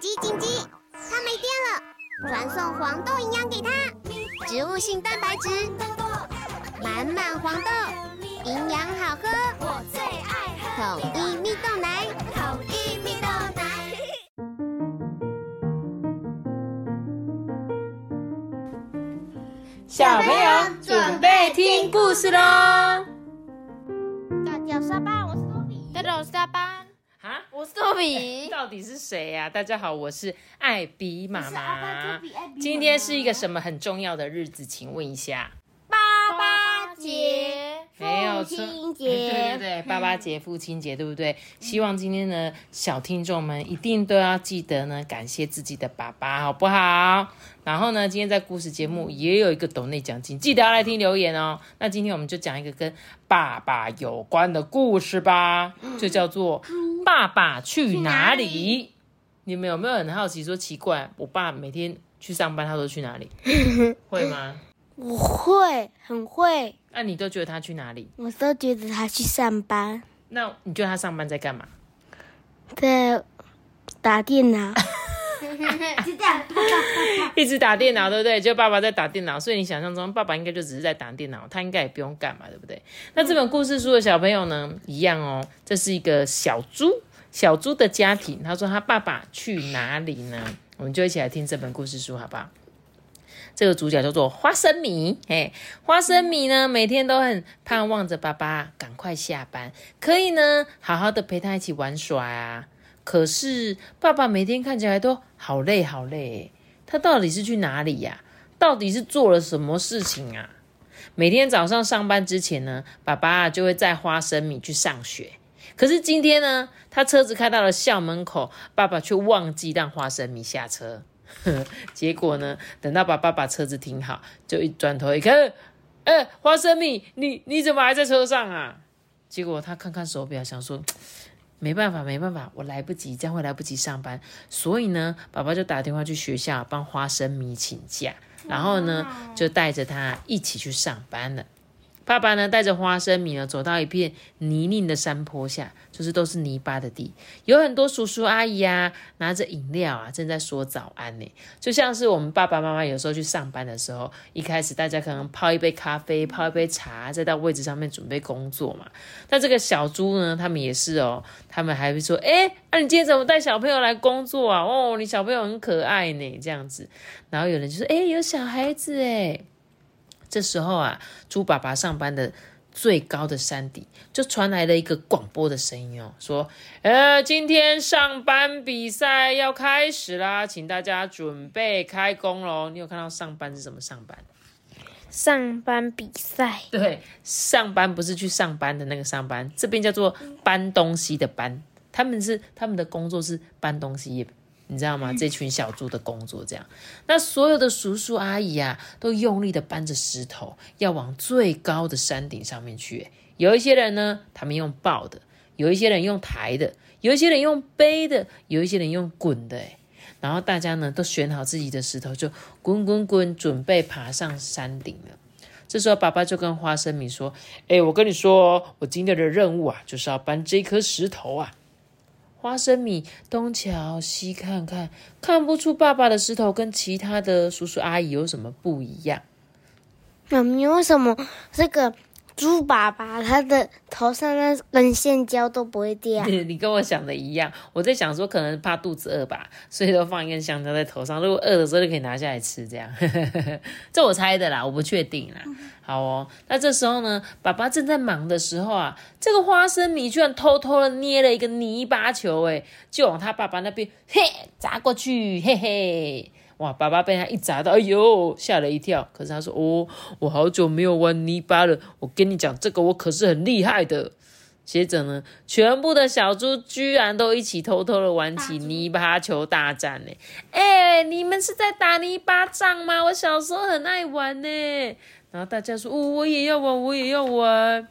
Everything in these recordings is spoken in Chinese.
紧急紧急！它没电了，传送黄豆营养给它，植物性蛋白质，满满黄豆，营养好喝，我最爱喝统一蜜豆奶，统一蜜豆奶。小朋友准备听故事喽！大家沙巴，我是多比。大家好，我是大班，啊，我是托比。到底是谁呀、大家好，我是艾比妈妈。今天是一个什么很重要的日子？请问一下，没有错，对对对，爸爸节、父亲节，对不对？希望今天的，小听众们一定都要记得呢，感谢自己的爸爸，好不好？然后呢，今天在故事节目也有一个抖内奖金，记得要来听留言哦。那今天我们就讲一个跟爸爸有关的故事吧，就叫做《爸爸去哪里》。你们有没有很好奇说奇怪，我爸每天去上班，他都去哪里？会吗？我会，很会，那、你都觉得他去哪里？我都觉得他去上班，那你觉得他上班在干嘛？在打电脑。一直打电脑，对不对？就爸爸在打电脑，所以你想象中爸爸应该就只是在打电脑，他应该也不用干嘛，对不对？那这本故事书的小朋友呢，一样哦。这是一个小猪，小猪的家庭。他说他爸爸去哪里呢？我们就一起来听这本故事书，好不好？这个主角叫做花生米，嘿，花生米呢，每天都很盼望着爸爸赶快下班，可以呢好好的陪他一起玩耍啊。可是爸爸每天看起来都好累好累，他到底是去哪里呀、到底是做了什么事情啊？每天早上上班之前呢，爸爸就会载花生米去上学。可是今天呢，他车子开到了校门口，爸爸却忘记让花生米下车。结果呢，等到爸爸把车子停好，就一转头一看，呃、花生米，你你怎么还在车上啊？结果他看看手表，想说。没办法，没办法，我来不及，这样会来不及上班。所以呢，爸爸就打电话去学校帮花生米请假，然后呢，就带着他一起去上班了。爸爸呢，带着花生米呢，走到一片泥泞的山坡下，就是都是泥巴的地，有很多叔叔阿姨啊，拿着饮料啊，正在说早安呢。就像是我们爸爸妈妈有时候去上班的时候，一开始大家可能泡一杯咖啡，泡一杯茶，再到位置上面准备工作嘛。那这个小猪呢，他们也是哦，他们还会说，哎，那、你今天怎么带小朋友来工作啊？哦，你小朋友很可爱呢，这样子。然后有人就说，哎，有小孩子哎。这时候啊，猪爸爸上班的最高的山顶就传来了一个广播的声音哦，说：“呃，今天上班比赛要开始啦，请大家准备开工喽。”你有看到上班是怎么上班？上班比赛，对，上班不是去上班的那个上班，这边叫做搬东西的搬。他们是他们的工作是搬东西，你知道吗？这群小猪的工作这样。那所有的叔叔阿姨啊，都用力的搬着石头，要往最高的山顶上面去。有一些人呢，他们用抱的；有一些人用抬的；有一些人用背的；有一些人用滚的。哎。然后大家呢都选好自己的石头，就滚滚滚，准备爬上山顶了。这时候，爸爸就跟花生米说：“哎，我跟你说，我今天的任务啊，就是要搬这颗石头啊。”花生米东瞧西看看，看不出爸爸的石头跟其他的叔叔阿姨有什么不一样。妈咪，为什么这个猪爸爸他的头上那根线胶都不会掉？你跟我想的一样，我在想说，可能怕肚子饿吧，所以都放一根香蕉在头上。如果饿的时候就可以拿下来吃，这样。这我猜的啦，我不确定啦。好哦，那这时候呢，爸爸正在忙的时候啊，这个花生米居然偷偷的捏了一个泥巴球，哎，就往他爸爸那边嘿砸过去，嘿嘿。哇！爸爸被他一砸到，哎呦，吓了一跳。可是他说：“哦，我好久没有玩泥巴了。我跟你讲，这个我可是很厉害的。”接着呢，全部的小猪居然都一起偷偷的玩起泥巴球大战呢！哎，你们是在打泥巴仗吗？我小时候很爱玩呢。然后大家说：“哦，我也要玩，我也要玩。”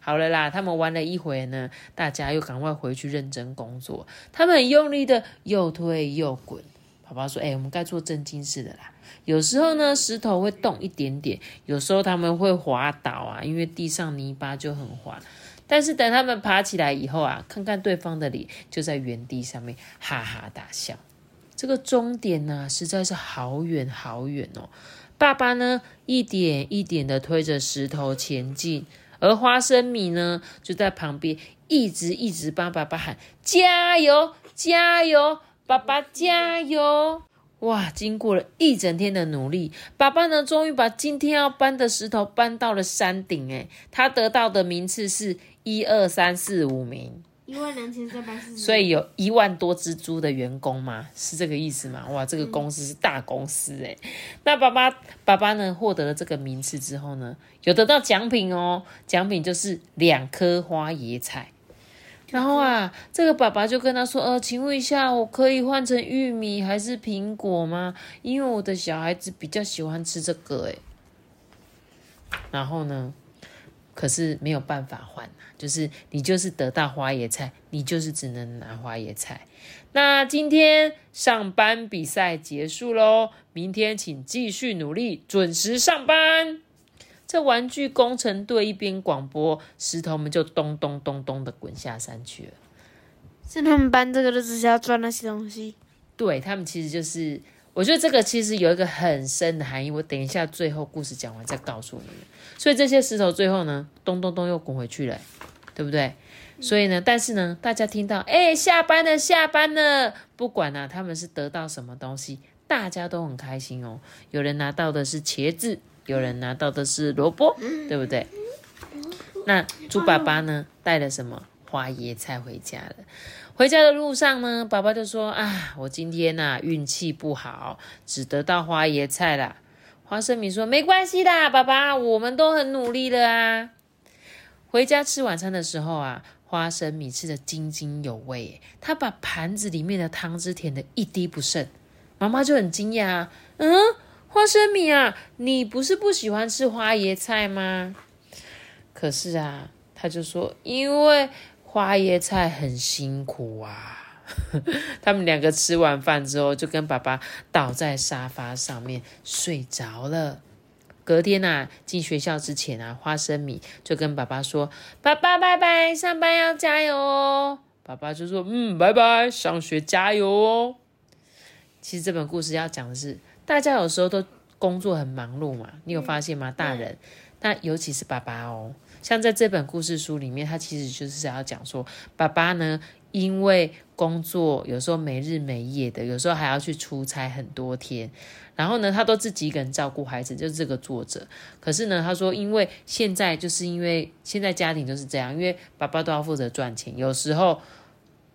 好了啦，他们玩了一会呢，大家又赶快回去认真工作。他们很用力的又推又滚。爸爸说：“哎、我们该做正经事的啦。有时候呢，石头会动一点点，有时候他们会滑倒啊，因为地上泥巴就很滑。但是等他们爬起来以后啊，看看对方的脸，就在原地上面哈哈大笑。这个终点呢，实在是好远好远哦。爸爸呢，一点一点的推着石头前进，而花生米呢，就在旁边一直一直帮爸爸喊加油加油，爸爸加油！哇，经过了一整天的努力，爸爸呢，终于把今天要搬的石头搬到了山顶。诶他得到的名次是一二三四五名。一万两千三百四十，所以有一万多只猪的员工嘛，是这个意思吗？哇，这个公司是大公司诶。那爸爸爸爸呢，获得了这个名次之后呢，有得到奖品哦，奖品就是两颗花椰菜。然后啊，这个爸爸就跟他说：“呃，请问一下，我可以换成玉米还是苹果吗？因为我的小孩子比较喜欢吃这个诶。然后呢？可是没有办法换就是你就是得到花椰菜，你就是只能拿花椰菜。那今天上班比赛结束喽，明天请继续努力，准时上班。这玩具工程队一边广播，石头们就咚咚咚咚的滚下山去了。是他们搬这个，就只是要赚那些东西。对他们其实就是。我觉得这个其实有一个很深的含义，我等一下最后故事讲完再告诉你们。所以这些石头最后呢，咚咚咚又滚回去了，对不对？所以呢，但是呢，大家听到，哎，下班了，下班了，不管呢，他们是得到什么东西，大家都很开心哦。有人拿到的是茄子，有人拿到的是萝卜，对不对？那猪爸爸呢，带了什么花椰菜回家了？回家的路上呢，爸爸就说：“啊，我今天呐运气不好，只得到花椰菜啦。”花生米说：“没关系的，爸爸，我们都很努力了啊。”回家吃晚餐的时候啊，花生米吃的津津有味，他把盘子里面的汤汁舔得一滴不剩。妈妈就很惊讶：“嗯，花生米啊，你不是不喜欢吃花椰菜吗？”可是啊，他就说：“因为。”花椰菜很辛苦啊！他们两个吃完饭之后，就跟爸爸倒在沙发上面睡着了。隔天呐，进学校之前啊，花生米就跟爸爸说：“爸爸，拜拜，上班要加油哦。”爸爸就说：“嗯，拜拜，上学加油哦。”其实这本故事要讲的是，大家有时候都工作很忙碌嘛，你有发现吗？大人，那尤其是爸爸哦。像在这本故事书里面，他其实就是要讲说，爸爸呢，因为工作有时候没日没夜的，有时候还要去出差很多天，然后呢，他都自己一个人照顾孩子，就是这个作者。可是呢，他说，因为现在就是因为现在家庭就是这样，因为爸爸都要负责赚钱，有时候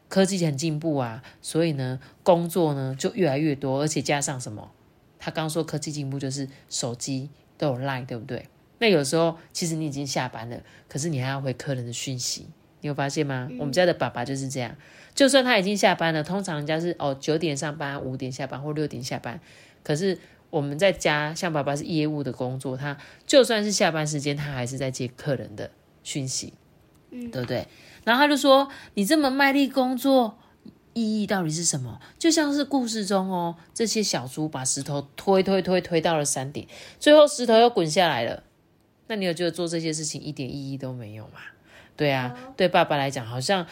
科技很进步啊，所以呢，工作呢就越来越多，而且加上什么，他刚说科技进步就是手机都有 Line，对不对？那有时候其实你已经下班了，可是你还要回客人的讯息，你有发现吗？我们家的爸爸就是这样，就算他已经下班了，通常人家是哦九点上班，五点下班或六点下班，可是我们在家，像爸爸是业务的工作，他就算是下班时间，他还是在接客人的讯息，嗯，对不对？然后他就说：“你这么卖力工作，意义到底是什么？”就像是故事中哦，这些小猪把石头推推推推到了山顶，最后石头又滚下来了。那你有觉得做这些事情一点意义都没有吗？对啊，对爸爸来讲，好像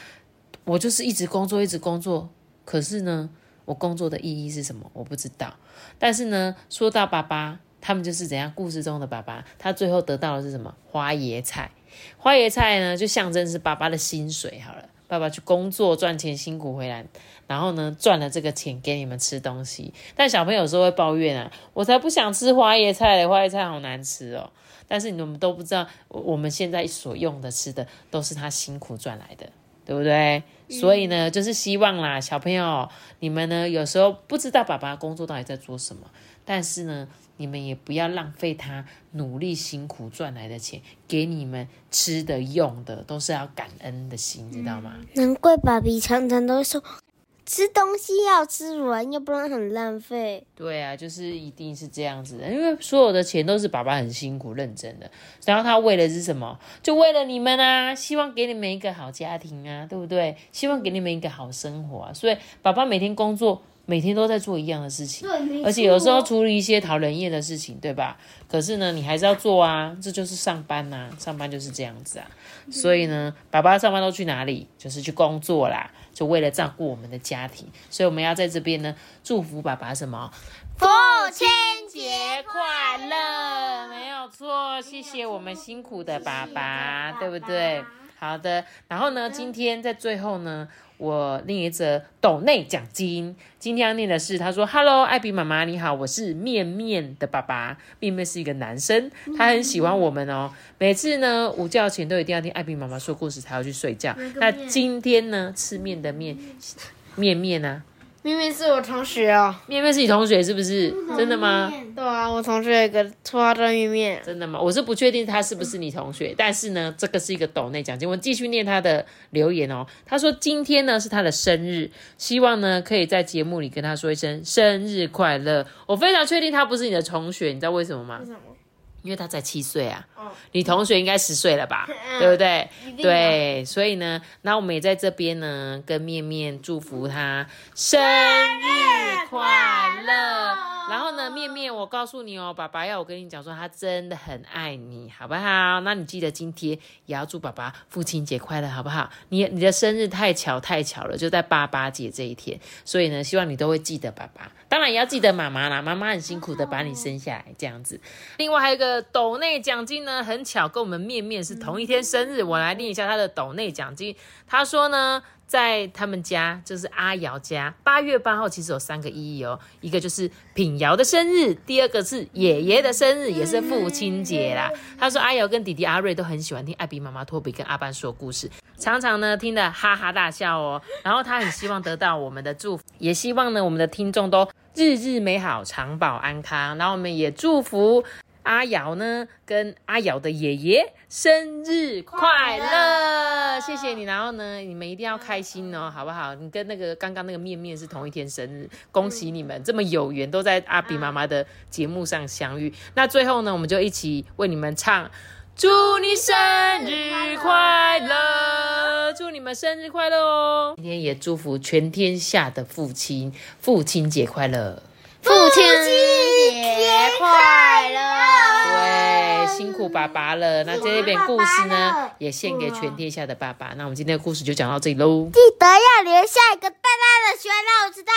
我就是一直工作，一直工作。可是呢，我工作的意义是什么？我不知道。但是呢，说到爸爸，他们就是怎样？故事中的爸爸，他最后得到的是什么？花椰菜。花椰菜呢，就象征是爸爸的薪水。好了，爸爸去工作赚钱辛苦回来，然后呢，赚了这个钱给你们吃东西。但小朋友有时候会抱怨啊，我才不想吃花椰菜嘞，花椰菜好难吃哦。但是你们都不知道，我们现在所用的吃的都是他辛苦赚来的，对不对？所以呢，就是希望啦，小朋友，你们呢有时候不知道爸爸工作到底在做什么，但是呢，你们也不要浪费他努力辛苦赚来的钱，给你们吃的用的，都是要感恩的心，知道吗？难怪爸比常常都说。吃东西要吃完，要不然很浪费。对啊，就是一定是这样子的，因为所有的钱都是爸爸很辛苦认真的，然后他为的是什么？就为了你们啊，希望给你们一个好家庭啊，对不对？希望给你们一个好生活啊，所以爸爸每天工作，每天都在做一样的事情，而且有时候处理一些讨人厌的事情，对吧？可是呢，你还是要做啊，这就是上班呐，上班就是这样子啊。所以呢，爸爸上班都去哪里？就是去工作啦。就为了照顾我们的家庭，所以我们要在这边呢祝福爸爸什么？父亲节快乐，没有错，谢谢我们辛苦的爸爸，对不对？好的，然后呢，今天在最后呢，我另一则斗内奖金，今天要念的是，他说：“Hello，艾比妈妈你好，我是面面的爸爸，面面是一个男生，他很喜欢我们哦，每次呢午觉前都一定要听艾比妈妈说故事才要去睡觉。那今天呢，吃面的面面面呢、明明是我同学哦。面面是你同学是不是？真的吗？对啊，我同学有个绰号叫面面。真的吗？我是不确定他是不是你同学，但是呢，这个是一个抖内奖金。我继续念他的留言哦。他说今天呢是他的生日，希望呢可以在节目里跟他说一声生日快乐。我非常确定他不是你的同学，你知道为什么吗？什么？因为他才七岁啊，哦。你同学应该十岁了吧，对不对？对，所以呢，那我们也在这边呢，跟面面祝福他生日快乐。然后呢，面面，我告诉你哦，爸爸要我跟你讲说，他真的很爱你，好不好？那你记得今天也要祝爸爸父亲节快乐，好不好？你你的生日太巧太巧了，就在爸爸节这一天，所以呢，希望你都会记得爸爸，当然也要记得妈妈啦，妈妈很辛苦的把你生下来这样子。另外还有一个斗内奖金呢，很巧跟我们面面是同一天生日，我来念一下他的斗内奖金。他说呢，在他们家就是阿瑶家，八月八号其实有三个意义哦，一个就是品瑶的生日，第二个是爷爷的生日，也是父亲节啦。他说阿瑶跟弟弟阿瑞都很喜欢听艾比妈妈托比跟阿班说故事，常常呢听得哈哈大笑哦。然后他很希望得到我们的祝福，也希望呢我们的听众都日日美好，长保安康。然后我们也祝福。阿瑶呢，跟阿瑶的爷爷生日快乐，谢谢你。然后呢，你们一定要开心哦，好不好？你跟那个刚刚那个面面是同一天生日，恭喜你们这么有缘，都在阿比妈妈的节目上相遇。那最后呢，我们就一起为你们唱。祝你生日快乐！祝你们生日快乐哦！今天也祝福全天下的父亲，父亲节快乐！父亲节快乐！对，辛苦爸爸了。那这一本故事呢，也献给全天下的爸爸。那我们今天的故事就讲到这里喽。记得要留下一个大大的喜欢让我知道。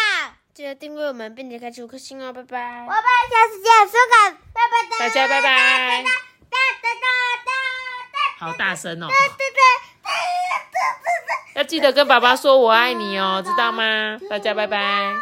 记得订阅我们，并且开启五颗星哦，拜拜。我们下次见，收看，拜拜。大家拜拜。哒哒哒哒好大声哦！哒哒要记得跟爸爸说我爱你哦，知道吗？大家拜拜。